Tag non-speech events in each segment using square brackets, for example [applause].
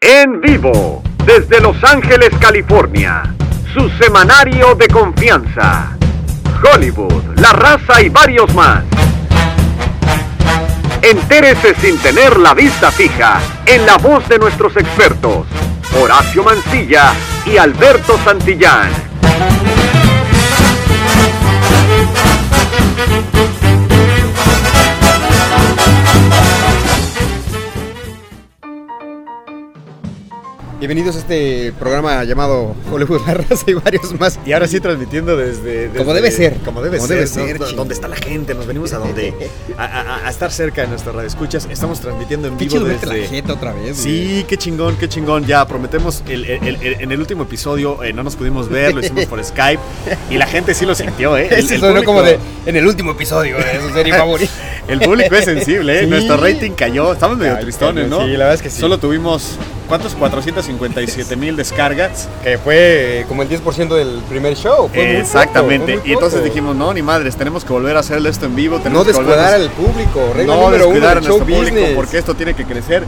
En vivo, desde Los Ángeles, California, su semanario de confianza. Hollywood, La Raza y varios más. Entérese sin tener la vista fija en la voz de nuestros expertos, Horacio Mancilla y Alberto Santillán. Bienvenidos a este programa llamado Hollywood [laughs] Raza y varios más. Y ahora sí transmitiendo desde... desde- Como debe ser. Como debe Como ser. debe ser, ¿no? ching. donde está la gente. Nos venimos a donde... A, a- a estar cerca de nuestra radio escuchas. Estamos transmitiendo en vivo desde... la jeta otra vez. Sí, qué chingón, qué chingón. Ya prometemos, el- el- el- en el último episodio eh, no nos pudimos ver, lo hicimos por Skype y la gente sí lo sintió, ¿eh? [laughs] el sonó público- como de en el último episodio de su serie [laughs] favorita. El público es sensible, ¿eh? Sí. Nuestro rating cayó. Estamos medio tristones, ¿no? sí, la verdad es que sí. Solo tuvimos, ¿cuántos? 457 mil descargas. Que fue eh, como el 10% del primer show. Fue muy poco, Exactamente. y entonces dijimos, no, ni madres, tenemos que volver a hacerle esto en vivo. No Tenemos que descuidar al público. Regla no descuidar a nuestro público porque esto tiene que crecer.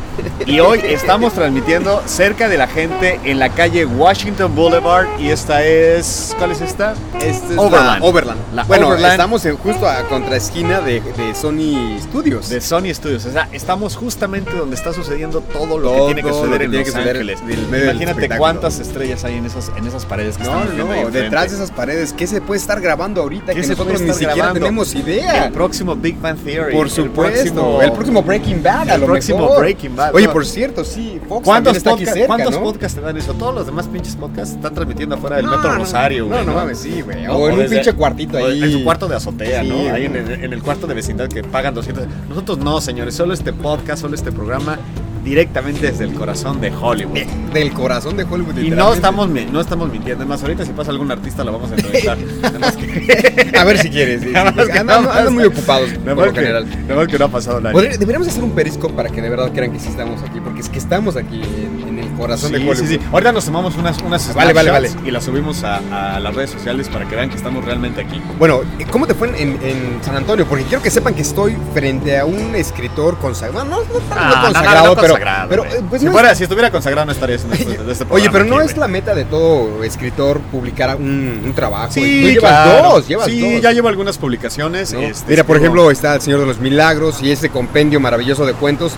Y hoy estamos transmitiendo cerca de la gente en la calle Washington Boulevard y esta es ¿cuál es esta? Este es Overland. la Overland. La bueno, Overland. estamos en- justo a contraesquina de, de Sony Studios. De Sony Studios, o sea, estamos justamente donde está sucediendo todo lo Todo que tiene que suceder que en tiene Los Ángeles. Imagínate cuántas estrellas hay en esas, en esas paredes que No, ahí no, enfrente. detrás de esas paredes, ¿qué se puede estar grabando ahorita? ¿Qué Que se nosotros puede ni siquiera grabando? tenemos idea. El próximo Big Bang Theory. Por el supuesto, el próximo, Breaking Bad, a el lo próximo mejor. Breaking Bad. Oye, No. por cierto, sí, Fox ¿Cuántos, está aquí podca- cerca, ¿cuántos ¿no? podcasts te dan eso? Todos los demás pinches podcasts están transmitiendo afuera del No, Metro no, Rosario, no, güey. no mames, sí, güey. ¿No? O en un pinche cuartito ahí. En su cuarto de azotea, ¿no? Ahí en güey. el, en el cuarto de vecindad que pagan 200. Nosotros no, señores. Solo este podcast, solo este programa directamente desde el corazón de Hollywood. Eh, Del corazón de Hollywood. Y no estamos, no estamos mintiendo. Además, ahorita si pasa algún artista lo vamos a entrevistar. [laughs] Que, [laughs] A ver si quieres. sí, sí. Andan, muy ocupados, por lo que, general. nada más que no ha pasado nada. Deberíamos hacer un periscope para que de verdad crean que sí estamos aquí, porque es que estamos aquí en, corazón de Sí, Hollywood. sí, sí. Ahorita nos tomamos unas, unas Vale, vale, snapshots vale. y las subimos a, a las redes sociales para que vean que estamos realmente aquí. Bueno, ¿cómo te fue en, en San Antonio? Porque quiero que sepan que estoy frente a un escritor consagrado. No, no, no, Ah, consagrado, no, no pero, consagrado, pero güey. eh, pues si, es- estuviera consagrado no estaría haciendo esto, de este Oye, pero no aquí, es la meta de todo escritor publicar un, un trabajo. Sí, Tú llevas claro. dos, llevas sí, dos. ya llevo algunas publicaciones. este, Mira, por ejemplo, está El Señor de los Milagros y ese compendio maravilloso de cuentos.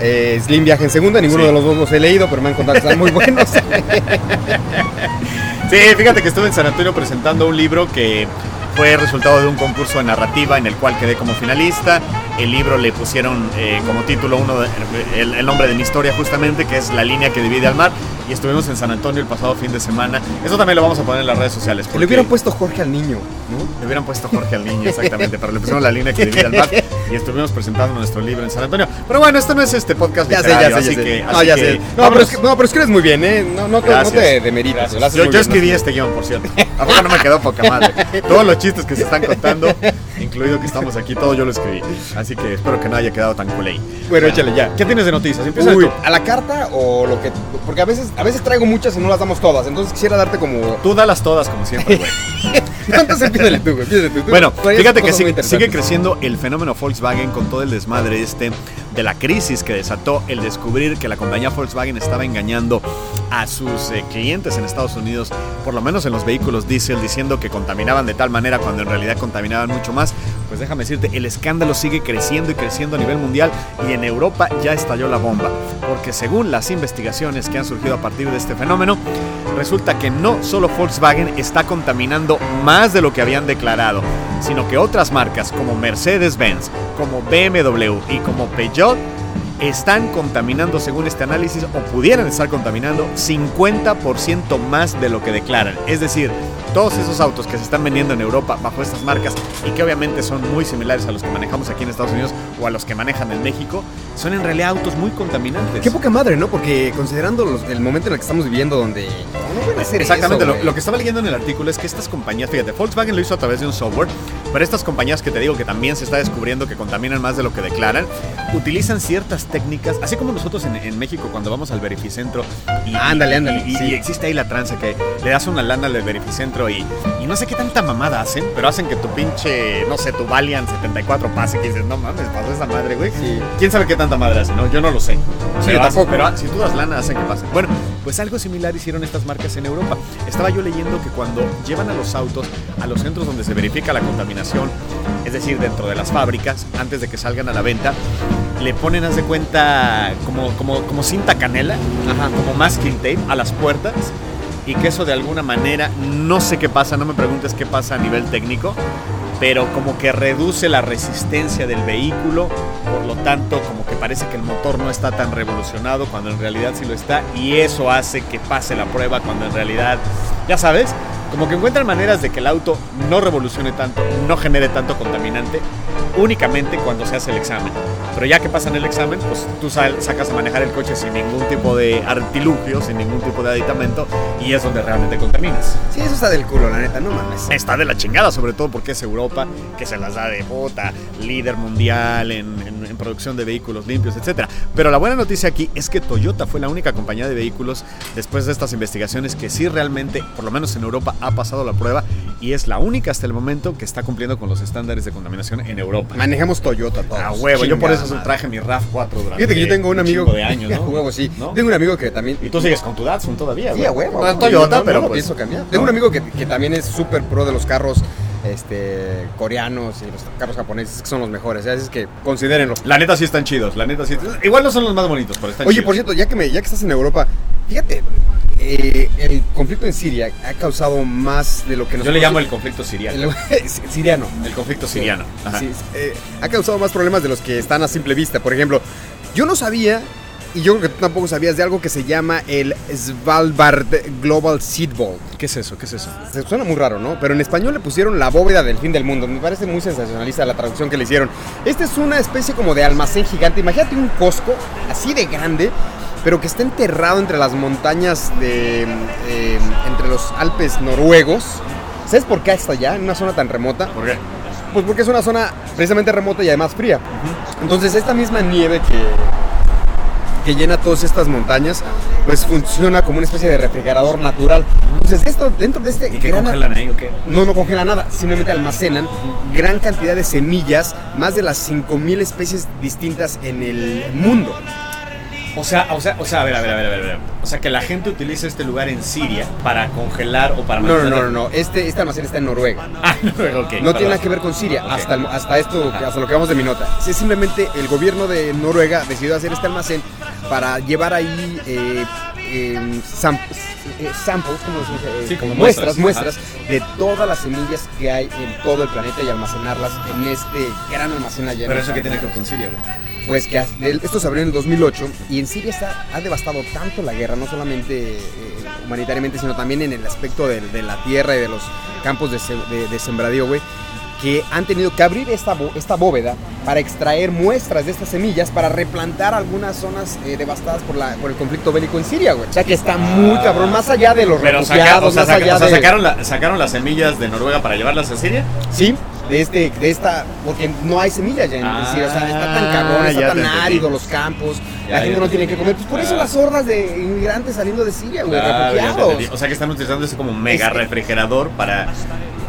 Eh, Slim Viaje en Segunda, ninguno Sí. de los dos los he leído, pero me han contado que están muy buenos. [laughs] Sí, fíjate que estuve en San Antonio presentando un libro que fue resultado de un concurso de narrativa en el cual quedé como finalista. El libro le pusieron eh, como título uno de- el, el nombre de mi historia justamente, que es La línea que divide al mar. Y estuvimos en San Antonio el pasado fin de semana. Eso también lo vamos a poner en las redes sociales. Le porque hubieran puesto Jorge al niño, ¿no? Le hubieran puesto Jorge al niño, exactamente, pero le pusimos la línea que divide al mar y estuvimos presentando nuestro libro en San Antonio. Pero bueno, esto no es este podcast Ya sé, ya sé, ya así sé. que... no, así ya que sé. No, pero, es que- no, pero escribes muy bien, ¿eh? No, no, te- no demeritas. Yo, yo bien, escribí ¿no? este guion, por cierto. ¿A poco no me quedó poca madre? Todos los chistes que se están contando, incluido que estamos aquí, todo yo lo escribí. Así que espero que no haya quedado tan culé. Bueno, échale ya. ¿Qué tienes de noticias? Empieza Uy, tú. a la carta o lo que. Porque a veces, a veces traigo muchas y no las damos todas. Entonces quisiera darte como. Tú dalas todas, como siempre, güey. [laughs] ¿Cuántas empiezas tú, güey? Bueno, fíjate que sigue, sigue creciendo el fenómeno Volkswagen con todo el desmadre este de la crisis que desató el descubrir que la compañía Volkswagen estaba engañando a sus eh, clientes en Estados Unidos, por lo menos en los vehículos diésel, diciendo que contaminaban de tal manera cuando en realidad contaminaban mucho más. Pues déjame decirte, el escándalo sigue creciendo y creciendo a nivel mundial y en Europa ya estalló la bomba, porque según las investigaciones que han surgido a partir de este fenómeno, resulta que no solo Volkswagen está contaminando más de lo que habían declarado, sino que otras marcas como Mercedes-Benz, como BMW y como Peugeot están contaminando, según este análisis, o pudieran estar contaminando 50% más de lo que declaran. Es decir, todos esos autos que se están vendiendo en Europa bajo estas marcas y que obviamente son muy similares a los que manejamos aquí en Estados Unidos o a los que manejan en México, son en realidad autos muy contaminantes. Qué poca madre, ¿no? Porque considerando los- el momento en el que estamos viviendo, donde no pueden hacer Exactamente, eso, lo, lo que estaba leyendo en el artículo es que estas compañías, fíjate, Volkswagen lo hizo a través de un software, Pero estas compañías que te digo que también se está descubriendo que contaminan más de lo que declaran, utilizan ciertas técnicas, así como nosotros en, en México cuando vamos al verificentro y, Ándale, ándale, y, sí. y existe ahí la tranza que le das una lana al verificentro y, y no sé qué tanta mamada hacen, pero hacen que tu pinche, no sé, tu Valiant 74 pase que dices, no mames, pasó esa madre, güey. Sí. ¿Quién sabe qué tanta madre hace? No, yo no lo sé. Sí, pero, yo hacen- tampoco. pero si tú das lana, hacen que pase. Bueno, pues algo similar hicieron estas marcas en Europa. Estaba yo leyendo que cuando llevan a los autos a los centros donde se verifica la contaminación, es decir, dentro de las fábricas, antes de que salgan a la venta, le ponen, haz de cuenta, como, como, como cinta canela, Ajá. como masking tape a las puertas y que eso de alguna manera, no sé qué pasa, no me preguntes qué pasa a nivel técnico, pero como que reduce la resistencia del vehículo, por lo tanto como que parece que el motor no está tan revolucionado cuando en realidad sí lo está y eso hace que pase la prueba cuando en realidad, ya sabes, como que encuentran maneras de que el auto no revolucione tanto, no genere tanto contaminante, únicamente cuando se hace el examen. Pero ya que pasan el examen, pues tú sacas a manejar el coche sin ningún tipo de artilugio, sin ningún tipo de aditamento, y es donde realmente contaminas. Sí, eso está del culo, la neta, no mames. Está de la chingada, sobre todo porque es Europa, que se las da de bota, líder mundial en, en- en producción de vehículos limpios, etc. Pero la buena noticia aquí es que Toyota fue la única compañía de vehículos después de estas investigaciones que sí realmente, por lo menos en Europa, ha pasado la prueba y es la única hasta el momento que está cumpliendo con los estándares de contaminación en Europa. Manejamos Toyota todos. A huevo, yo por eso madre. traje mi RAV4 durante Fíjate que yo tengo un amigo. de años, [laughs] ¿no? huevo, sí. ¿No? Tengo un amigo que también. Y tú sigues con tu Datsun todavía, Sí, a huevo. No Toyota, no, pero no pues, pienso cambiar. Tengo un amigo que, que también es súper pro de los carros este, coreanos y los carros japoneses, que son los mejores. ¿eh? Así es que considérenlo. La neta sí están chidos, la neta sí. Igual no son los más bonitos, pero están Oye, chidos. por cierto, ya que, me, ya que estás en Europa, fíjate, eh, el conflicto en Siria ha causado más de lo que Yo nosotros... le llamo el conflicto siriano. el- [laughs] siriano. El conflicto siriano. Ajá. Sí, eh, ha causado más problemas de los que están a simple vista. Por ejemplo, yo no sabía, y yo creo que tú tampoco sabías, de algo que se llama el Svalbard Global Seed Vault. ¿Qué es eso? ¿Qué es eso? Se suena muy raro, ¿no? Pero en español le pusieron la bóveda del fin del mundo. Me parece muy sensacionalista la traducción que le hicieron. Esta es una especie como de almacén gigante. Imagínate un Costco así de grande, pero que está enterrado entre las montañas de. eh, entre los Alpes noruegos. ¿Sabes por qué hasta allá, en una zona tan remota? ¿Por qué? Pues porque es una zona precisamente remota y además fría. Entonces esta misma nieve que, que llena todas estas montañas, pues funciona como una especie de refrigerador natural. Entonces esto, dentro de este ¿Y qué gran- congelan ahí o qué? no, no congela nada, simplemente almacenan gran cantidad de semillas, más de las 5.000 especies distintas en el mundo. O sea, o sea, o sea, a ver, a ver, a ver, a ver, a ver. O sea, que la gente utiliza este lugar en Siria para congelar o para No, no, no, no, no. Este, este almacén está en Noruega. Ah, [laughs] no, ok. No perdón. tiene nada que ver con Siria, Ok. hasta, hasta esto, hasta lo que vamos de mi nota. Sí, simplemente el gobierno de Noruega decidió hacer este almacén para llevar ahí eh, eh, sam- eh, samples, ¿cómo se dice? Sí, como muestras, muestras. muestras de todas las semillas que hay en todo el planeta y almacenarlas en este gran almacén allá. Pero eso que tiene que ver con Siria, güey. Pues que esto se abrió en el 2008 y en Siria está, ha devastado tanto la guerra, no solamente eh, humanitariamente, sino también en el aspecto de, de la tierra y de los campos de, se- de- de sembradío, güey, que han tenido que abrir esta, esta bóveda para extraer muestras de estas semillas para replantar algunas zonas eh, devastadas por, la, por el conflicto bélico en Siria, güey. O sea que está muy cabrón, más allá de los Pero saca- o sea, más saca- allá o sea, de... sacaron, la- sacaron las semillas de Noruega para llevarlas a Siria. Sí, de este, de esta, porque no hay semillas ya en Ah, Siria, o sea, está tan cabrón, está tan árido los campos, Ya, la gente ya no tiene que comer, pues por eso Claro. las hordas de inmigrantes saliendo de Siria, güey, te refugiados. o sea que están utilizando ese como mega Es- refrigerador para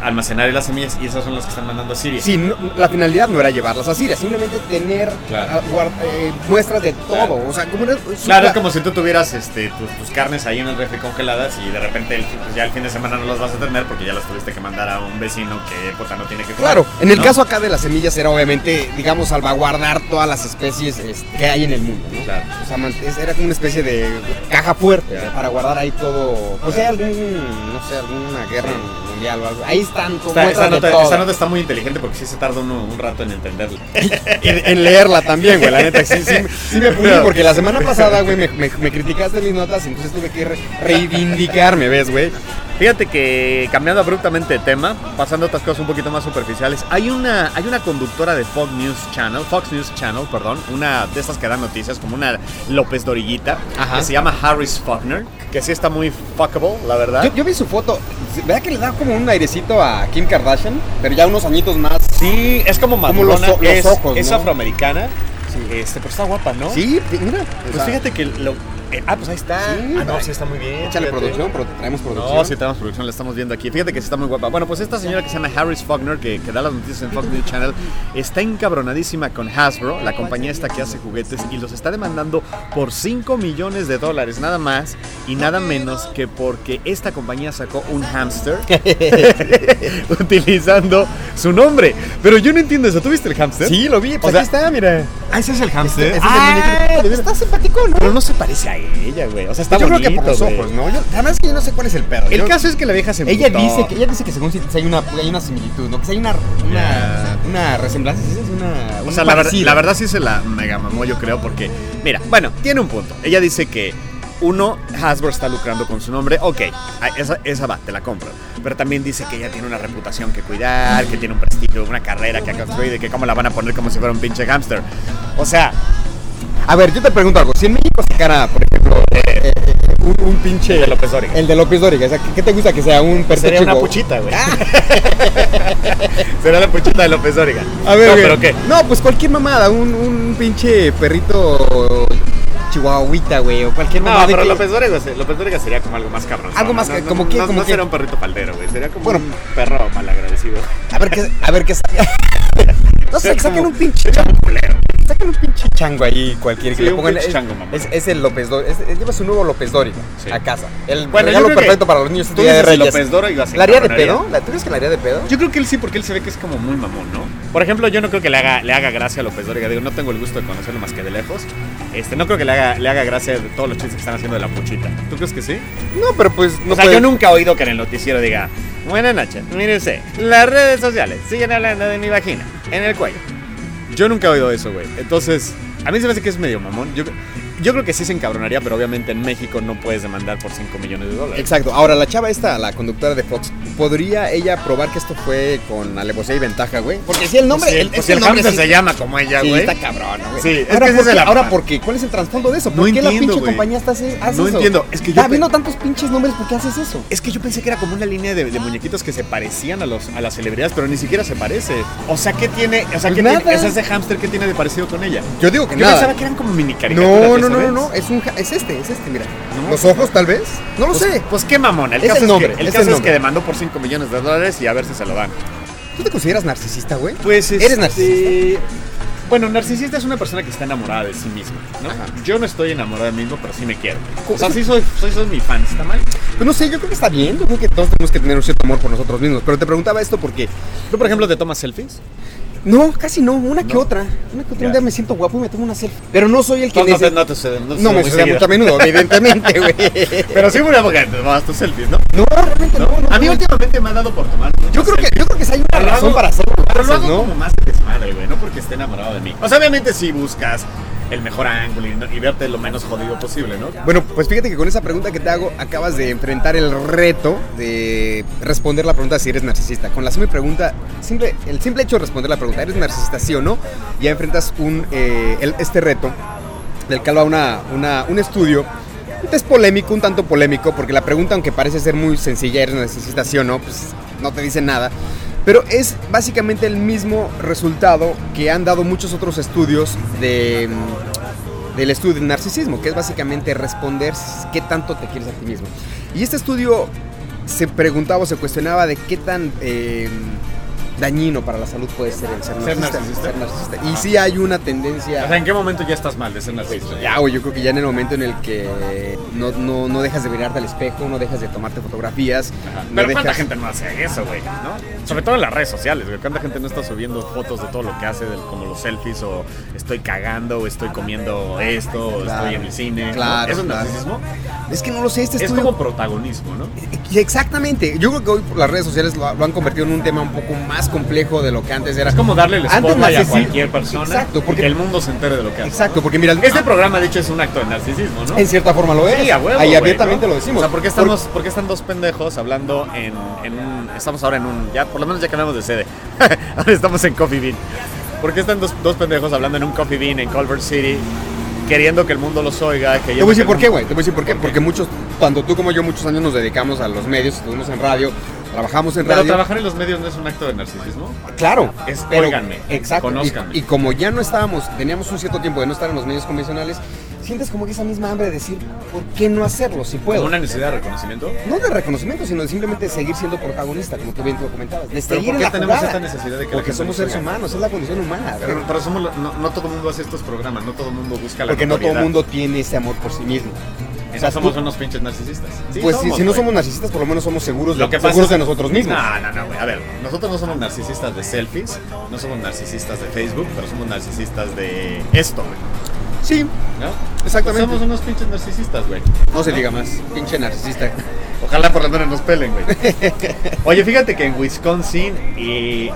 almacenar las semillas y esas son las que están mandando a Siria. Sí, no- la finalidad no era llevarlas a Siria, simplemente tener Claro. ah, eh, muestras de todo, Claro. o sea, como era, Claro, es como si tú tuvieras este, tus, tus carnes ahí en el refri congeladas y de repente el- pues ya el fin de semana no las vas a tener porque ya las tuviste que mandar a un vecino que puta no tiene que comer. Claro, en el ¿no? caso acá de las semillas era obviamente, digamos, salvaguardar todas las especies este, que hay en el mundo, ¿no? Claro. O sea, era como una especie de caja fuerte Claro. para guardar ahí todo. Pues si hay algún, no sé, alguna guerra mundial o algo. Ahí están como esta de nota, todo. esta nota está muy inteligente porque sí se tarda uno un rato en entenderla. [laughs] en, en leerla también, güey, la neta. Sí, sí, sí me pulí porque la semana pasada, güey, me, me- me criticaste mis notas y entonces tuve que re- reivindicarme, ¿ves, güey? Fíjate que cambiando abruptamente de tema, pasando a otras cosas un poquito más superficiales, hay una, hay una conductora de Fox News Channel, Fox News Channel, perdón, una de estas que dan noticias, como una López Dorillita, Ajá. que se llama Harris Faulkner, que sí está muy fuckable, la verdad. Yo, yo vi su foto, ¿verdad que le da como un airecito a Kim Kardashian? Pero ya unos añitos más. Sí, es como Como los es, ojos, es afroamericana, este, pero está guapa, ¿no? Sí, mira. Pues o sea, fíjate que lo... eh, ah, pues ahí está. Sí, ah, no, sí está muy bien. Échale fíjate. producción, pero traemos producción. No, sí tenemos producción, la estamos viendo aquí. Fíjate que sí está muy guapa. Bueno, pues esta señora que se llama Harris Faulkner, que, que da las noticias en Fox News Channel, está encabronadísima con Hasbro, la compañía esta que hace juguetes, y los está demandando por 5 millones de dólares, nada más y nada menos que porque esta compañía sacó un hámster [laughs] utilizando su nombre. Pero yo no entiendo eso. ¿Tú viste el hámster? Sí, lo vi, O pues sea, aquí está, mira. Ah, ese es el hámster. Ese es el Ah, muñequito. de veras. Está simpático, ¿no? Pero no se parece a ella, güey. O sea, está yo creo bonito, que por los ojos, ¿no? Yo, además que yo no sé cuál es el pedo. El Yo- caso es que la vieja se ella dice que ella dice que según si si hay una hay una similitud, ¿no? Que si hay una una, una resemblanza, ¿sí? es una O sea, la, ver- parecido. la verdad sí se la mega mamó, yo creo, porque, mira, bueno, tiene un punto. Ella dice que, uno, Hasbro está lucrando con su nombre, ok, esa, esa va, te la compro. Pero también dice que ella tiene una reputación que cuidar, que tiene un prestigio, una carrera que ha construido y que cómo la van a poner como si fuera un pinche hamster. O sea, A ver, yo te pregunto algo. Si en México sacara, por ejemplo, eh, un, un pinche. de López Dóriga. El de López Dóriga. O sea, ¿qué, te gusta que sea? Un perro Sería una puchita, güey. [laughs] Sería la puchita de López Dóriga. A ver, no, güey. pero ¿qué? No, pues cualquier mamada. Un, un pinche perrito chihuahuita, güey. O cualquier No, mamada. de pero que- López Dóriga, López Dóriga sería como algo más cabrón. Algo más no, que- no, como no, que- no, como no que- sería un perrito faldero, güey. Sería como Bueno. un perro malagradecido. A ver qué. A ver qué. [laughs] No sé, que saquen un pinche culero. Saquen un pinche chango ahí cualquiera que Sí, le pongan. es, chango, mamá. es, es el López es- es- lleva su nuevo López Sí. a casa. El Bueno, regalo que- perfecto para los niños Tú este día de Reyes. López Dóriga se ¿La haría de pedo? ¿La- ¿Tú crees que la haría de pedo? Yo creo que él sí, porque él se ve que es como muy mamón, ¿no? Por ejemplo, yo no creo que le haga, le haga gracia a López Dóriga. Digo, no tengo el gusto de conocerlo más que de lejos. Este, no creo que le haga, le haga gracia de todos los chistes que están haciendo de la puchita. ¿Tú crees que sí? No, pero pues no o sea, puede- yo nunca he oído que en el noticiero diga, buenas noches, mire usted, las redes sociales siguen hablando de mi vagina en el cuello. Yo nunca he oído eso, güey. Entonces, a mí se me hace que es medio mamón. Yo, yo creo que sí se encabronaría, pero obviamente en México no puedes demandar por 5 millones de dólares. Exacto. Ahora, la chava esta, la conductora de Fox, ¿podría ella probar que esto fue con alevosía y ventaja, güey? Porque si el nombre... Sí, el, pues es si que el nombre sí- se llama como ella, Sí, güey. está cabrón, ¿no, güey. Sí, es ahora, que ese ¿por es el qué? ahora. ¿por qué? ¿Cuál es el trasfondo de eso? ¿Por No qué la pinche compañía está hace, hace No eso? entiendo, es que yo Está pe- viendo tantos pinches nombres, ¿por qué haces eso? Es que yo pensé que era como una línea de, de muñequitos que se parecían a los a las celebridades, pero ni siquiera se parece. O sea, ¿qué tiene? O sea, Pues ¿qué nada. tiene? ¿Es ese hámster que tiene de parecido con ella? Yo digo que Yo nada. pensaba que eran como mini caricaturas. No, ¿ya no, no, no, no, es un es este, es este, mira. No. Los ojos tal vez, no lo Pues, sé. pues qué mamón. El Es caso, el nombre, es, que, el es caso el es nombre. que demandó por 5 millones de dólares y a ver si se lo dan. ¿Tú te consideras narcisista, güey? Pues Eres narcisista. Bueno, narcisista es una persona que está enamorada de sí misma, ¿no? Ajá. Yo no estoy enamorado de mí mismo, pero sí me quiero. O sea, sí soy, soy, soy mi fan, ¿está mal? Pues no sé, yo creo que está bien. Yo creo que todos tenemos que tener un cierto amor por nosotros mismos. Pero te preguntaba esto porque. ¿Tú, por ejemplo, te tomas selfies? No, casi no, una que otra. Una que otra. Un día me siento guapo y me tomo una selfie. Pero no soy el que No, no, te, no te no te No me sucede mucho a menudo, evidentemente, güey. [laughs] Pero sí una porque te tomas tus selfies, ¿no? No, realmente no. no, a mí no. últimamente me ha dado por tomar. Yo creo que, yo creo que sí hay una Pero razón hago- para hacerlo. Pero lo hago ¿no? como más de desmadre, güey, no porque esté enamorado de mí. O sea, obviamente sí buscas el mejor ángulo y, verte lo menos jodido posible, ¿no? Bueno, pues fíjate que con esa pregunta que te hago, acabas de enfrentar el reto de responder la pregunta si eres narcisista. Con la simple pregunta, simple, el simple hecho de responder la pregunta, ¿eres narcisista sí o no? Ya enfrentas un, eh, el- este reto, del cual va una, una- un estudio. Es polémico, un tanto polémico, porque la pregunta, aunque parece ser muy sencilla, ¿eres narcisista sí o no? Pues no te dice nada. Pero es básicamente el mismo resultado que han dado muchos otros estudios de, mm, del estudio del narcisismo, que es básicamente responder qué tanto te quieres a ti mismo. Y este estudio se preguntaba o se cuestionaba de qué tan eh, dañino para la salud puede ser el ser ¿Ser narcisista. narcisista? ser narcisista. Y sí hay una tendencia... O sea, ¿en qué momento ya estás mal de ser narcisista? Ya, güey, yo creo que ya en el momento en el que no, no, no dejas de mirarte al espejo, no dejas de tomarte fotografías. Ajá. no Pero ¿cuánta gente no hace eso, güey? ¿No? Sobre todo en las redes sociales, güey. ¿Cuánta gente no está subiendo fotos de todo lo que hace, del- como los selfies, o estoy cagando, o estoy comiendo esto, o Claro. estoy en el cine? ¿no? Claro, ¿Eso es claro. narcisismo? Es que no lo sé, este Es estudio... como protagonismo, ¿no? Exactamente. Yo creo que hoy las redes sociales lo, lo han convertido en un tema un poco más complejo de lo que antes era. Es como darle el Antes a cualquier persona Exacto, porque- que el mundo se entere de lo que hace. Exacto, porque mira, Este programa, de hecho, es un acto de narcisismo, ¿no? en cierta forma lo es. Sí, a huevo, Ahí abiertamente ¿no? lo decimos. O sea, ¿por qué, estamos, ¿por qué están dos pendejos hablando en, en un... Estamos ahora en un... Ya, por lo menos ya cambiamos de sede. [laughs] ahora estamos en Coffee Bean. ¿Por qué están dos, dos pendejos hablando en un Coffee Bean en Culver City? Queriendo que el mundo los oiga. Te voy a decir por qué, güey. Te voy a decir por qué. Porque muchos, cuando tú como yo, muchos años nos dedicamos a los medios, estuvimos en radio, trabajamos en Pero radio. trabajar en los medios no es un acto de narcisismo. Claro. Es, pero- óiganme, Exacto. y- conózcanme. Y, como ya no estábamos, teníamos un cierto tiempo de no estar en los medios convencionales, sientes como que esa misma hambre de decir, ¿por qué no hacerlo si puedo? ¿Una necesidad de reconocimiento? No de reconocimiento, sino de simplemente seguir siendo protagonista, como tú bien te lo comentabas. De ¿Pero seguir por en qué la tenemos jugada. esta necesidad de que la Porque somos seres oiga? humanos, es la condición humana. Pero, pero somos no, no todo el mundo hace estos programas, no todo el mundo busca la Porque no todo el mundo tiene ese amor por sí mismo. O O sea, sea, somos unos pinches narcisistas. Sí, pues si, si no somos narcisistas, por lo menos somos seguros, de, Lo que pasa seguros es- de nosotros mismos. No, no, no, güey. A ver, nosotros no somos narcisistas de selfies, no somos narcisistas de Facebook, pero somos narcisistas de esto, güey. Sí, ¿No? Exactamente. Somos unos pinches narcisistas, güey. no se diga más. Pinche narcisista. [laughs] Ojalá por lo menos nos pelen, güey. [laughs] Oye, fíjate que en Wisconsin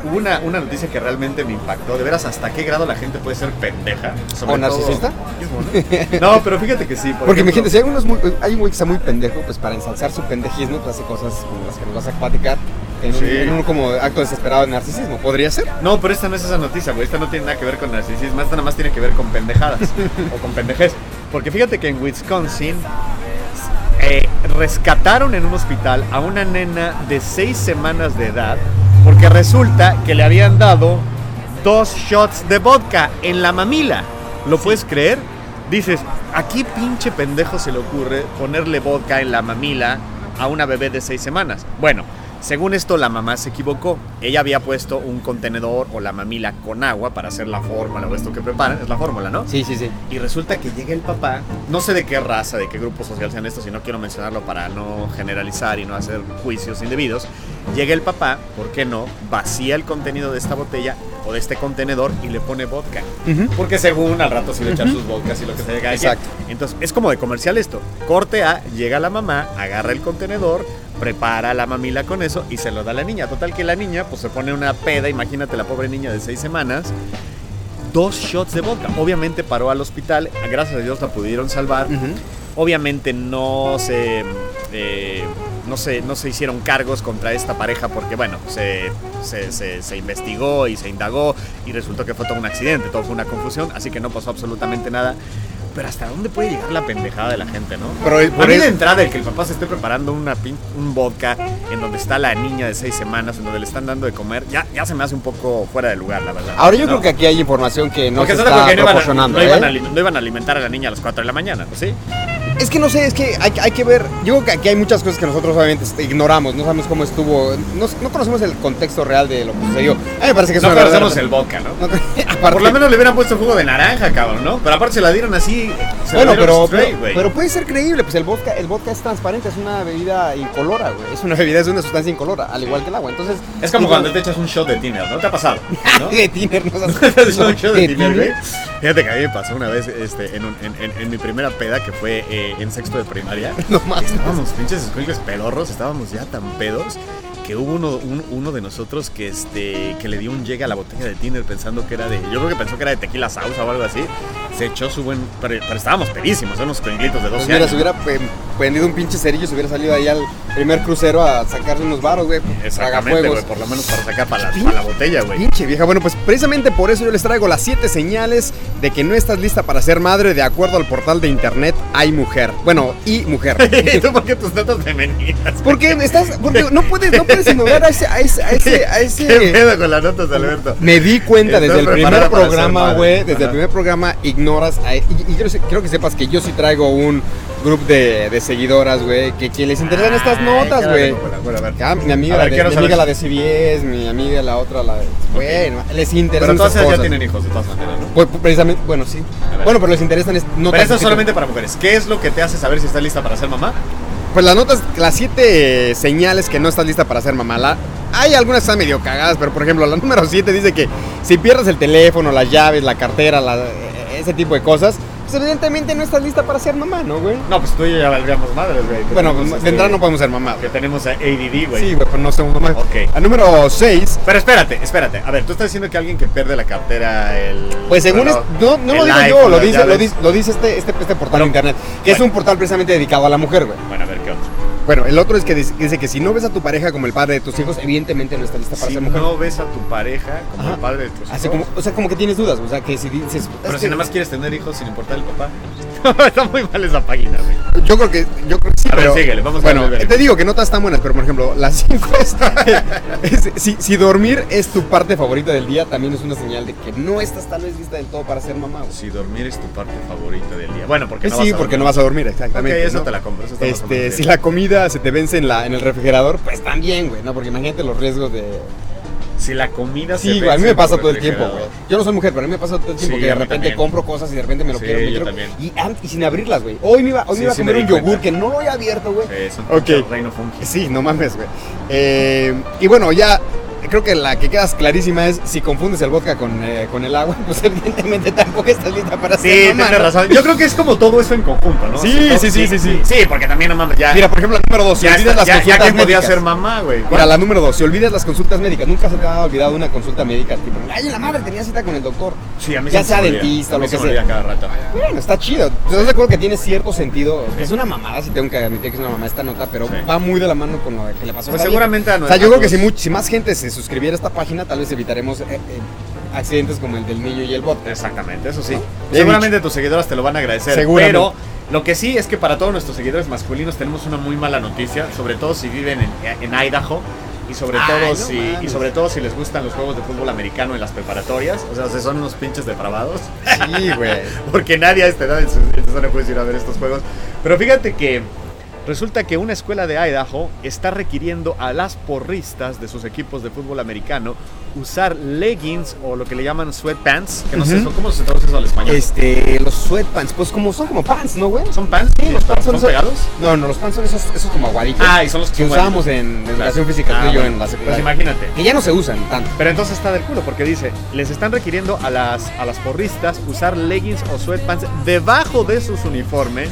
hubo una, una noticia que realmente me impactó. De veras, ¿hasta qué grado la gente puede ser pendeja? Sobre ¿O narcisista? todo- [laughs] ¿no? Pero fíjate que sí. por Porque ejemplo, imagínate, si hay, unos muy, hay un güey que está muy pendejo, pues para ensalzar su pendejismo, pues hace cosas como las que nos vas a platicar en, un- Sí. en un como acto desesperado de narcisismo. ¿Podría ser? No, pero esta no es esa noticia, güey. Esta no tiene nada que ver con narcisismo. Esta nada más tiene que ver con pendejadas. o con pendejez. Porque fíjate que en Wisconsin eh, rescataron en un hospital a una nena de 6 semanas de edad. Porque resulta que le habían dado dos shots de vodka en la mamila. ¿Lo puedes creer? Dices, ¿a qué pinche pendejo se le ocurre ponerle vodka en la mamila a una bebé de seis semanas? Bueno, según esto la mamá se equivocó. Ella había puesto un contenedor o la mamila con agua para hacer la fórmula o esto que preparan. Es la fórmula, ¿no? Sí, sí, sí. Y resulta que llega el papá, no sé de qué raza, de qué grupo social sean estos, y no quiero mencionarlo para no generalizar y no hacer juicios indebidos. Llega el papá, ¿por qué no? Vacía el contenido de esta botella o de este contenedor y le pone vodka. Porque según al rato se le echan sus vodkas y lo que se llega Exacto. Entonces es como de comercial esto. Corte A, llega la mamá, agarra el contenedor, prepara la mamila con eso y se lo da a la niña. Total que la niña pues se pone una peda, imagínate la pobre niña de seis semanas dos shots de vodka. Obviamente paró al hospital, gracias a Dios la pudieron salvar. Obviamente no se, eh, no se, no se hicieron cargos contra esta pareja porque, bueno, se, se, se- se investigó y se indagó y resultó que fue todo un accidente, todo fue una confusión, así que no pasó absolutamente nada. Pero hasta dónde puede llegar la pendejada de la gente, ¿no? Pero, A por mí eso- de entrada el que el papá se esté preparando una pin- un vodka en donde está la niña de seis semanas, en donde le están dando de comer, ya, ya se me hace un poco fuera de lugar, la verdad. Ahora yo ¿no? creo que aquí hay información que no Porque se está no a, proporcionando. no, iban a, ¿eh? ali- no iban a alimentar a la niña a las 4 de la mañana, ¿no? ¿sí? Es que no sé, es que hay, hay que ver. Yo creo que aquí hay muchas cosas que nosotros obviamente este, ignoramos, no sabemos cómo estuvo, no, no conocemos el contexto real de lo que sucedió. A mí me parece que es No una conocemos verdadera- el vodka, ¿no? No, [laughs] aparte- Por lo menos le hubieran puesto jugo de naranja, cabrón, ¿no? Pero aparte se la dieron así. Se Bueno, dieron pero, straight, pero, güey. pero puede ser creíble, pues el vodka, el vodka es transparente, es una bebida incolora, güey. Es una bebida, es una sustancia incolora, al igual que el agua. Entonces. es como cuando te echas un shot de tiner, ¿no? ¿Te ha pasado? [laughs] ¿no? de tiner, no seas- [laughs] ¿Te has echado un shot de tiner, güey? Fíjate que a mí me pasó una vez este, en, un- en- en- en mi primera peda, que fue eh, en sexto de primaria. [laughs] No más. Estábamos pinches escuincles pedorros, estábamos ya tan pedos que hubo uno, un- uno de nosotros que este que le dio un llegue a la botella de tiner pensando que era de. Yo creo que pensó que era de tequila sausa o algo así. Se echó su buen. Pero, pero estábamos pedísimos, unos escuinclitos de 12 Pues mira, años. se hubiera prendido un pinche cerillo, se hubiera salido ahí al primer crucero a sacarse unos baros, güey. Exactamente, güey, por lo menos para sacar para la, para la botella, güey. Pinche vieja. Bueno, pues precisamente por eso yo les traigo las siete señales de que no estás lista para ser madre de acuerdo al portal de internet Hay Mujer. Bueno, y Mujer. [laughs] ¿Y tú por qué tus notas femeninas? Porque estás, porque no puedes, no puedes ignorar a ese, a ese, a ese, a ¿Qué ese- pedo con las notas, Alberto? Me di cuenta [laughs] desde el primer programa, güey. Desde el primer programa ignoras a. Y, y quiero, quiero que sepas que yo sí traigo un grupo de, de seguidoras, güey, que, que les interesan estas Ay, notas, güey. Ah, mi amiga, ver, la, de, mi amiga la de CBS, mi amiga la otra, la de. Bueno, les Pero interesan todas estas ellas ya cosas. tienen hijos, de todas maneras, ¿no? Pues, precisamente, bueno, sí. Bueno, pero les interesan es- notas. Pero esto es solamente para mujeres. ¿Qué es lo que te hace saber si estás lista para ser mamá? Pues las notas, las siete señales que no estás lista para ser mamá. La- hay algunas que están medio cagadas, pero por ejemplo, la [laughs] número siete dice que si pierdes el teléfono, las llaves, la cartera, la- eh, ese tipo de cosas, pues evidentemente no estás lista para ser mamá, ¿no, güey? No, pues tú y yo ya valdríamos madres, güey. Bueno, Tenemos, de este, entrada no podemos ser mamá. Que tenemos a ADD, güey. Sí, güey, pues no somos mamá. Ok. A número 6, Pero espérate, espérate. A ver, tú estás diciendo que alguien que pierde la cartera, el. Pues según es, no, no lo digo yo, lo dice, lo dice, lo dice este, este, este portal Pero- de internet, que es bueno. un portal precisamente dedicado a la mujer, güey. Bueno, a ver. Bueno, el otro es que dice, que si no ves a tu pareja como el padre de tus hijos, evidentemente no estás lista para Si ser mujer. no ves a tu pareja como Ajá. el padre de tus Así hijos, como, o sea, como que tienes dudas, o sea, que si dices, Pero si que- nada más quieres tener hijos sin importar el papá. [laughs] Está muy mal esa página, güey. Yo creo que, yo creo que sí, A ver, síguele, vamos a Bueno, darle ver. te digo que no todas están buenas, pero por ejemplo, las 5 [laughs] es, es- si, si dormir es tu parte favorita del día, también es una señal de que no estás tal vez lista del todo para ser mamá. güey. Si dormir es tu parte favorita del día. Bueno, porque Que no sí, vas a porque dormir. no vas a dormir, Ok, exactamente. eso ¿no? te la compro. Eso Este, si la comida se te vence en, la, en el refrigerador, pues también, güey, ¿no? Porque imagínate los riesgos de... Si la comida se Sí, güey, a mí me pasa todo el tiempo, güey. Yo no soy mujer, pero a mí me pasa todo el tiempo Sí, que de repente también. compro cosas y de repente me lo Sí, quiero, me yo quiero. Y, sin abrirlas, güey. Hoy me iba, hoy Sí, me iba a sí comer me un yogur cuenta. que no lo había abierto, güey. Es un Ok. pinche reino funky. Sí, no mames, güey. Eh, y bueno, ya creo que la que quedas clarísima es si confundes el vodka con, eh, con el agua, [laughs] pues evidentemente tampoco estás lista para Sí, ser mamá, tienes ¿no? razón. Yo creo que es como todo eso en conjunto, ¿no? Sí, sí, sí, sí, sí. Sí, porque también no mames, ya. Mira, por ejemplo, la número dos, si ya, olvidas está- las ya, ya consultas que podía médicas. ser mamá, güey. Mira, la número dos, si olvidas las consultas médicas, nunca se te ha olvidado una consulta médica, tipo, ay, la madre tenía cita con el doctor. Sí, a mí ya se sea me olvida. dentista A mí lo se que me sea. olvida cada rato. Bueno, está chido. Estás de acuerdo que tiene cierto sentido. Es una mamada, si tengo que admitir que es una mamada esta nota, pero Sí. va muy de la mano con lo que le pasó a Pues esta seguramente a. O sea, yo creo que si, much- si más gente se suscribiera a esta página, tal vez evitaremos eh, eh, accidentes como el del niño y el bot. Exactamente, eso sí. Seguramente tus seguidoras te lo van a agradecer. Pero lo que sí es que para todos nuestros seguidores masculinos tenemos una muy mala noticia, sobre todo si viven en, en Idaho. Y sobre, Ay, todo no si, y sobre todo si les gustan los juegos de fútbol americano en las preparatorias. O sea, si son unos pinches depravados. Sí, güey. [laughs] Porque nadie a esta edad en su, en su zona puede ir a ver estos juegos. Pero fíjate que resulta que una escuela de Idaho está requiriendo a las porristas de sus equipos de fútbol americano usar leggings o lo que le llaman sweatpants, que no sé cómo se traduce eso al español. Este, los sweatpants, pues como son como pants, ¿no, güey? ¿Son pants? Sí, los pants son, ¿Son pegados? No, no, los pants son esos, esos como aguaditos. Ah, y son los que que usábamos en educación física, Ah, tú y yo bueno, en la Pues secundaria. imagínate. que ya no se usan tanto. Pero entonces está del culo porque dice, les están requiriendo a las, a las porristas usar leggings o sweatpants debajo de sus uniformes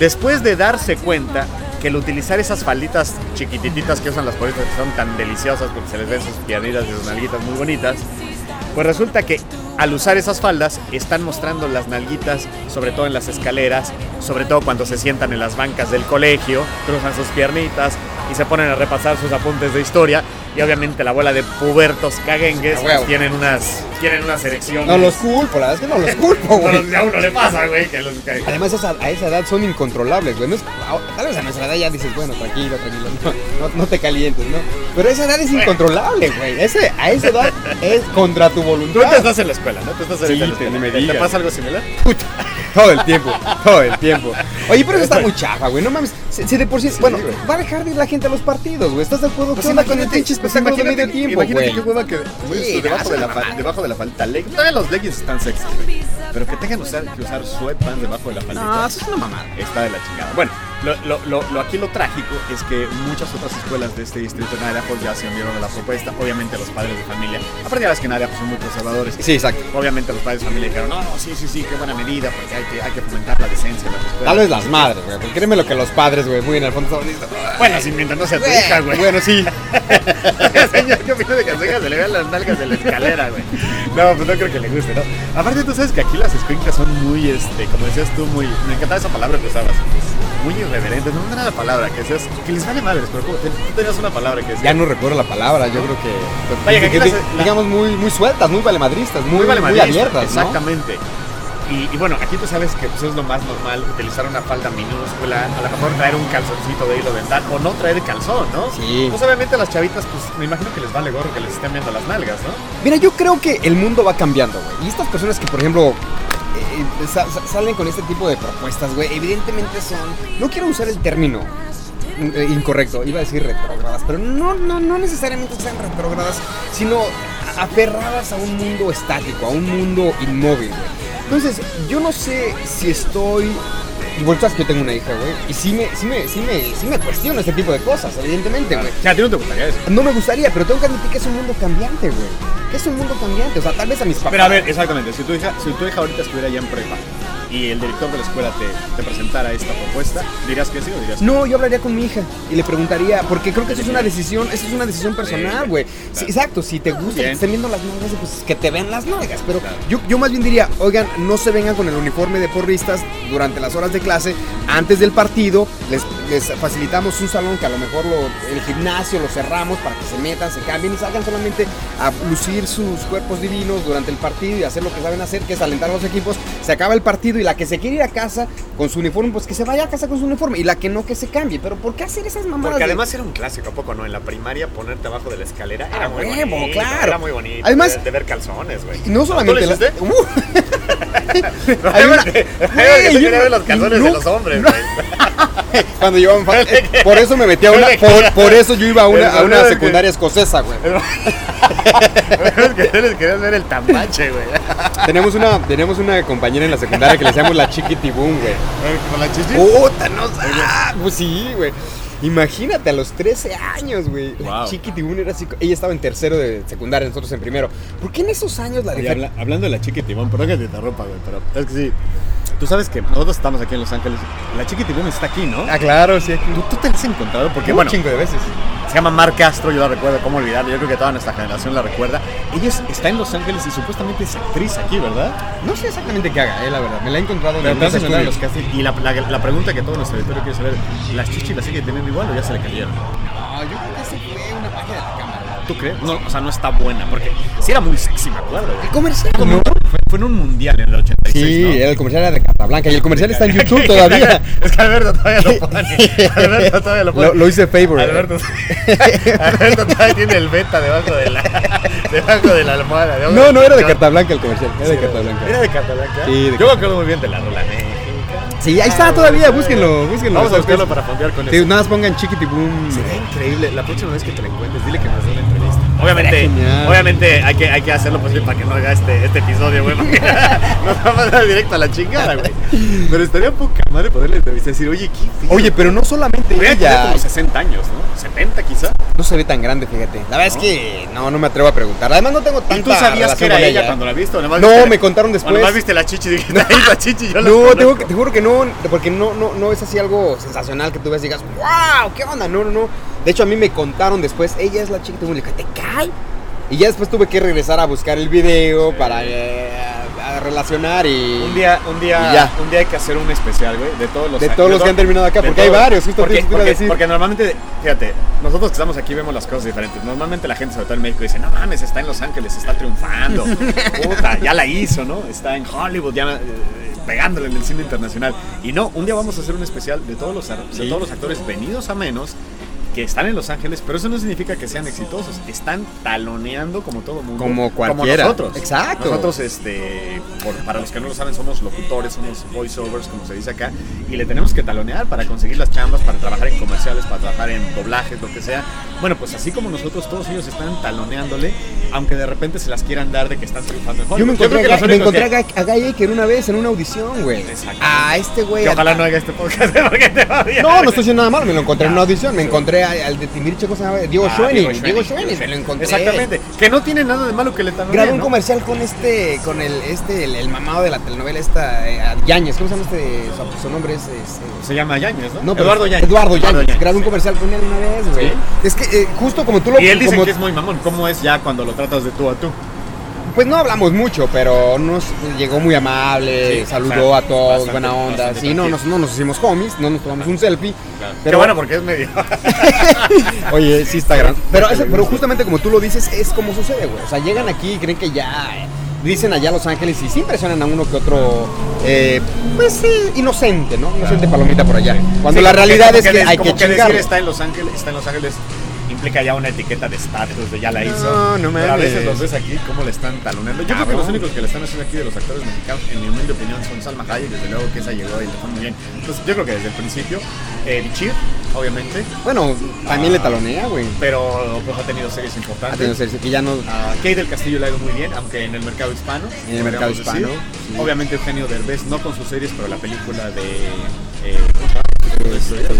después de darse cuenta que el utilizar esas falditas chiquitititas que usan las porristas que son tan deliciosas porque se les ven sus piernitas y sus nalguitas muy bonitas, pues resulta que al usar esas faldas están mostrando las nalguitas, sobre todo en las escaleras, sobre todo cuando se sientan en las bancas del colegio, cruzan sus piernitas y se ponen a repasar sus apuntes de historia. Y obviamente la bola de pubertos caguengues pues, tienen unas, tienen unas erecciones. No los culpo, la verdad es que no los culpo, No, güey. a uno le pasa, güey, que los Además, esa- a esa edad son incontrolables, güey. No es- a- tal vez a nuestra edad ya dices, bueno, tranquilo, tranquilo, no, no- no te calientes, ¿no? Pero esa edad es incontrolable, güey. Ese, a esa edad es contra tu Tú ahorita voluntad. estás en la escuela, ¿no? Tú estás Sí, en la escuela. me ¿Te- ¿Te digas. pasa algo similar? Puta, todo el tiempo, todo el tiempo. Oye, pero eso está muy chafa, güey. No mames. Si, si de por sí, bueno, güey. va a dejar de ir la gente a los partidos, güey. ¿Estás de acuerdo? Pues ¿Qué onda con el pinche pues espectáculo de medio tiempo, Imagínate güey? qué hueva que Sí, debajo, de la, debajo de la falda leggings. Todavía los leggings están sexy, güey. Pero que tengan usar- que usar sweatpants debajo de la faldita. No, eso es una mamada. Está de la chingada. Bueno, lo, lo, lo, lo- aquí lo trágico es que muchas otras escuelas de este distrito en Idaho ya se unieron a la propuesta. Obviamente los padres de familia, aparte ya ves que en Idaho son muy conservadores. Sí, exacto. Obviamente los padres de familia dijeron, no, no, sí, sí, sí, qué buena medida, porque hay que, hay que fomentar la decencia en las escuelas. Tal vez las madres, güey. Porque créeme lo que los padres, güey, muy en el fondo estaban. Bueno, sin mientras no sea tu hija, güey. Bueno, sí. [laughs] Señor, ¿qué opina de que a su hija se le vean las nalgas de la escalera, güey? No, pues no creo que le guste, ¿no? Aparte, tú sabes que aquí las escuinclas son muy, este, como decías tú, muy... Me encantaba esa palabra que usabas. Muy irreverentes. No, era la palabra que decías... Que les vale madres, pero tú tenías una palabra que decías... Ya no recuerdo la palabra, yo creo que. pues, Vaya, que que- la- digamos, muy, muy sueltas, muy valemadristas, muy, muy, valemadrista, abiertas, ¿no? Exactamente. Y, y bueno, aquí tú sabes que pues, es lo más normal utilizar una falda minúscula, a lo mejor traer un calzoncito de hilo dental o no traer calzón, ¿no? Sí. Pues obviamente a las chavitas, pues me imagino que les vale gorro que les estén viendo las nalgas, ¿no? Mira, yo creo que el mundo va cambiando, güey. Y estas personas que, por ejemplo, eh, sa- sa- salen con este tipo de propuestas, güey, evidentemente son. No quiero usar el término eh, incorrecto, iba a decir retrógradas, pero no, no, no necesariamente sean retrógradas, sino aferradas a un mundo estático, a un mundo inmóvil. Entonces, yo no sé si estoy. Y sabes que yo tengo una hija, güey. Y sí me, sí, me, sí, me, sí me cuestiono este tipo de cosas, evidentemente, güey. O sea, a ti no te gustaría eso. No me gustaría, pero tengo que admitir que es un mundo cambiante, güey. Que es un mundo cambiante. O sea, tal vez a mis papás. Pero a ver, exactamente, si tu hija, si tu hija ahorita estuviera ya en prepa y el director de la escuela te, te presentara esta propuesta, ¿dirías que sí o dirías que No, yo hablaría con mi hija y le preguntaría, porque creo que eso es una decisión, eso es una decisión personal, güey. Sí, exacto, si te gusta que te estén viendo las nalgas, pues que te ven las nalgas. Pero yo, yo más bien diría, oigan, no se vengan con el uniforme de porristas durante las horas de clase. Antes del partido, les, les facilitamos un salón que a lo mejor lo, el gimnasio lo cerramos para que se metan, se cambien y salgan solamente a lucir sus cuerpos divinos durante el partido y hacer lo que saben hacer, que es alentar a los equipos. Se acaba el partido y la que se quiere ir a casa con su uniforme, pues que se vaya a casa con su uniforme. Y la que no, que se cambie. Pero ¿por qué hacer esas mamadas? Porque de- además era un clásico, ¿a poco no? En la primaria ponerte abajo de la escalera era Ah, muy huevo, bonito. claro. Era muy bonito. Además- de, de ver calzones, güey. No solamente ¿Tú lo la-? Uh. [laughs] [laughs] Yo eh, Por eso me metí a una. Por, por eso yo iba a una, a una secundaria escocesa, güey. [laughs] Querías querías ver el tambache, güey. Tenemos una, tenemos una compañera en la secundaria que le decíamos la chiquitibum, güey. Con la chichi. Puta, no ah, Pues sí, güey. Imagínate, a los 13 años, güey. La Wow. chiquitibum era así. Ella estaba en tercero de secundaria, nosotros en primero. ¿Por qué en esos años la dejaron? habla- hablando de la chiquitibón, perdón que te interrumpa, güey, pero es que sí. Tú sabes que nosotros estamos aquí en Los Ángeles. La chiquitibón está aquí, ¿no? Ah, claro, sí. Aquí. ¿Tú, tú te la has encontrado? Porque, Un bueno, chingo de veces. se llama Mar Castro, yo la recuerdo, ¿cómo olvidarla? Yo creo que toda nuestra generación la recuerda. Ella es- está en Los Ángeles y supuestamente es actriz aquí, ¿verdad? No sé exactamente qué haga, eh, la verdad. Me la he encontrado en Pero encontrar en los castings. Y la, la- la pregunta que todo nuestro auditorio quiere saber, ¿las chichis las sigue teniendo igual o ya se le cayeron? No, yo creo que ese fue una página de la cámara. ¿Tú crees? No, o sea, no está buena, porque sí era muy sexy, me acuerdo. El comercial, ¿no? Fue, en un mundial en el 86, Sí, el comercial era de Casablanca y el comercial está en [laughs] YouTube todavía. [laughs] Es que Alberto todavía lo pone. Alberto todavía lo pone. Lo, lo hice favor. Alberto, [laughs] Alberto todavía tiene el beta debajo de la, debajo de la almohada. No, no era de. Casablanca el comercial, era de Casablanca. ¿Era de Catalanca? Sí, de Yo me acuerdo muy bien de la rola. Sí, ahí está todavía, búsquenlo, búsquenlo. Vamos a buscarlo para fondear con Sí, eso. nada más pongan chiquitibum. Sería increíble. La próxima vez que te la encuentres, dile que nos dé una entrevista. Obviamente, obviamente hay que, hay que hacerlo posible para que no haga este, este episodio, güey. porque [laughs] Nos va a mandar directo a la chingada, güey. Pero estaría poca madre poderle entrevistar y decir, oye, ¿qué? Oye, pero no solamente ella. como 60 años, ¿no? 70 quizá. No se ve tan grande, fíjate. La verdad es que no, no me atrevo a preguntar. Además no tengo tanta ¿Y tú sabías que era ella, ella. cuando la viste? ¿O nomás No, viste- me contaron después. nomás viste la chichi y dijiste, [laughs] ahí la chichi, yo No, conozco"? te juro, que, te juro que no, porque no, no, no es así algo sensacional que tú ves y digas, wow, ¿qué onda? No, no, no. De hecho, a mí me contaron después, ella es la chica, le dije, ¿te cae? Y ya después tuve que regresar a buscar el video para eh, a relacionar y... Un día, un día, un día hay que hacer un especial, güey, de todos los De todos los que han terminado acá, de porque hay todos. varios, justo porque, te porque- decir. porque normalmente, fíjate, nosotros que estamos aquí vemos las cosas diferentes. Normalmente la gente, sobre todo en México, dice, no mames, está en Los Ángeles, está triunfando. [laughs] Puta, ya la hizo, ¿no? Está en Hollywood, ya eh, pegándole en el cine internacional. Y no, un día vamos a hacer un especial de todos los, de Sí. todos los actores venidos a menos que están en Los Ángeles, pero eso no significa que sean exitosos. Están taloneando como todo mundo. Como cualquiera. nosotros. Exacto. Nosotros, este, por- para los que no lo saben, somos locutores, somos voiceovers, como se dice acá, y le tenemos que talonear para conseguir las chambas, para trabajar en comerciales, para trabajar en doblajes, lo que sea. Bueno, pues así como nosotros, todos ellos están taloneándole, aunque de repente se las quieran dar de que están triunfando en Yo me encontré, que a, me encontré que- a, Guy- a Guy Aiker una vez en una audición, güey. A este güey. que ojalá no haga este podcast [laughs] porque te va a. No, no estoy haciendo nada malo, me lo encontré en una audición. Me encontré a- al de Timbiriche, ¿cómo se llama? Diego Ah, Schoening. Diego Schoening, me lo encontré. Exactamente. Que no tiene nada de malo que le taloneen, Grabé un ¿no? comercial con este, con el, este, el, el mamado de la telenovela esta, eh, Yáñez, ¿cómo se llama este? Su, su nombre es, es, Se llama Yañez, ¿no? no, pero Eduardo Yañez. Eduardo Yáñez. Grabé un comercial con él una vez, güey. Sí. Es que eh, justo como tú lo Y él dice como- que es muy mamón. ¿Cómo es ya cuando lo tratas de tú a tú? Pues no hablamos mucho, pero nos llegó muy amable, Sí, saludó a todos, bastante- buena onda. Sí, no nos, no nos hicimos homies, no nos tomamos un selfie. Pero bueno, porque es medio. [laughs] Oye, sí está grande. Pero, eso- pero justamente como tú lo dices, es como sucede, güey. O sea, llegan aquí y creen que ya eh, dicen allá Los Ángeles y sí impresionan a uno que otro, eh, pues sí, inocente, ¿no? Inocente palomita por allá. Cuando Sí, la realidad es que hay como que decir está en Los Ángeles, está en Los Ángeles implica ya una etiqueta de estatus de ya la hizo. No, no Pero a veces los ves aquí cómo le están taloneando. Yo creo que los únicos que le están haciendo aquí de los actores mexicanos, en mi humilde opinión, son Salma Hayek, desde luego que esa llegó y le fue muy bien. Entonces yo creo que desde el principio, eh, Bichir, obviamente, Bueno, también le Ah. talonea, güey. pero pues ha tenido series Ha importantes. tenido que decir que ya no. A Kate del Castillo le ha ido muy bien, aunque en el mercado hispano. En el mercado hispano, sí. Obviamente Eugenio Derbez, no con sus series, pero la película de... eh,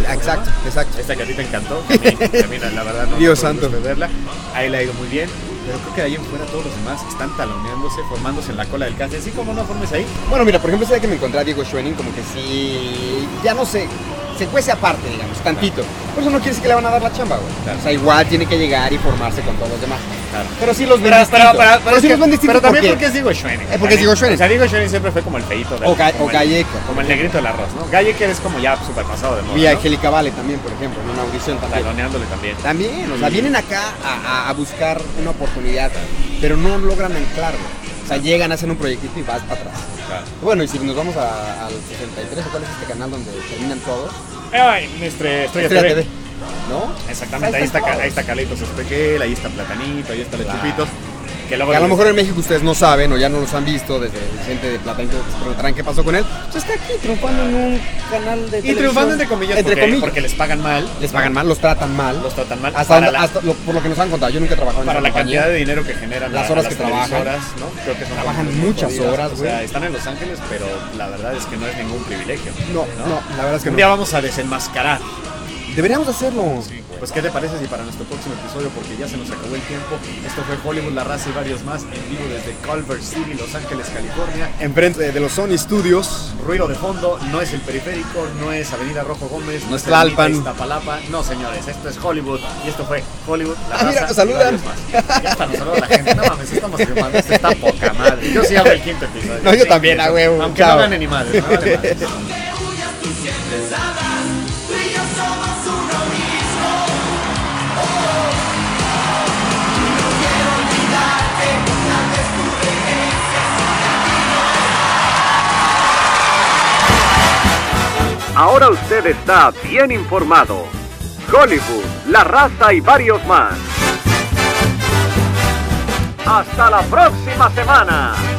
Exacto, exacto. Esta que a ti te encantó, a mí, a mí la, la verdad no Dios santo. verla. A él le ha ido muy bien. Pero creo que de ahí en fuera todos los demás están taloneándose, formándose en la cola del cast. Así como no formes ahí. Bueno, mira, por ejemplo, ese día que me encontré a Diego Schwenning, como que sí, ya no sé, se cuece aparte, digamos, tantito. Por eso no quiere decir que le van a dar la chamba, güey. Claro. O sea, igual tiene que llegar y formarse con todos los demás. Claro. Pero sí los ven Pero, pero, pero, pero, sí es que- los ven distinto pero también porque- porque es Diego Schwenning. Eh, porque es Diego Schwenning. O sea, Diego Schwenning siempre fue como el feito del O Ga- como o el- Galleco. Como el negrito del arroz, ¿no? Gallecker es como ya súper pasado de moda. A ¿no? Angélica Vale también, por ejemplo, en una audición también. Taloneándole también. También, o sea, vienen acá a, a- a buscar una oportunidad, pero no logran anclarlo. O sea, llegan, hacen un proyectito y vas para atrás. Claro. Bueno, y si nos vamos a- al 63, ¿o cuál es este canal donde terminan todos? Ay, nuestra Estrella, Estrella TV. TV, ¿no? Exactamente, Ahí está, ahí está Carlitos Espequel, ahí está Platanito, ahí está Los Claro. Chupitos. Que luego Que a lo mejor en México ustedes no saben o ya no los han visto desde gente de que se preguntarán qué pasó con él. Pues está aquí triunfando en un canal de Y triunfando entre comillas, Entre porque, comillas. porque les pagan mal. Les pagan mal, los tratan mal. Los tratan mal. hasta, para donde- la, hasta lo- por lo que nos han contado. Yo nunca he trabajado en para la compañía. cantidad de dinero que generan Las horas que trabajan. ¿no? Creo que son Trabajan muchas horas, O sea, güey. están en Los Ángeles, pero la verdad es que no es ningún privilegio. No, no, la verdad es que Un no. día vamos a desenmascarar. Deberíamos hacerlo. Pues, ¿qué te parece si para nuestro próximo episodio, porque ya se nos acabó el tiempo, esto fue Hollywood, La Raza y varios más, en vivo desde Culver City, Los Ángeles, California. Enfrente de los Sony Studios. Ruido de fondo, no es el periférico, no es Avenida Rojo Gómez, No es Tlalpan. Iztapalapa. No, señores, esto es Hollywood y esto fue Hollywood, La Ah, Raza mira, nos y saludan. varios más. Ya está, nos saluda la gente. No mames, estamos filmando, esto está poca madre. Yo sí hago el quinto episodio. No, yo también, a huevo, Aunque chao. no gane ni madre, no vale [laughs] madre. Ahora usted está bien informado. Hollywood, La Raza y varios más. Hasta la próxima semana.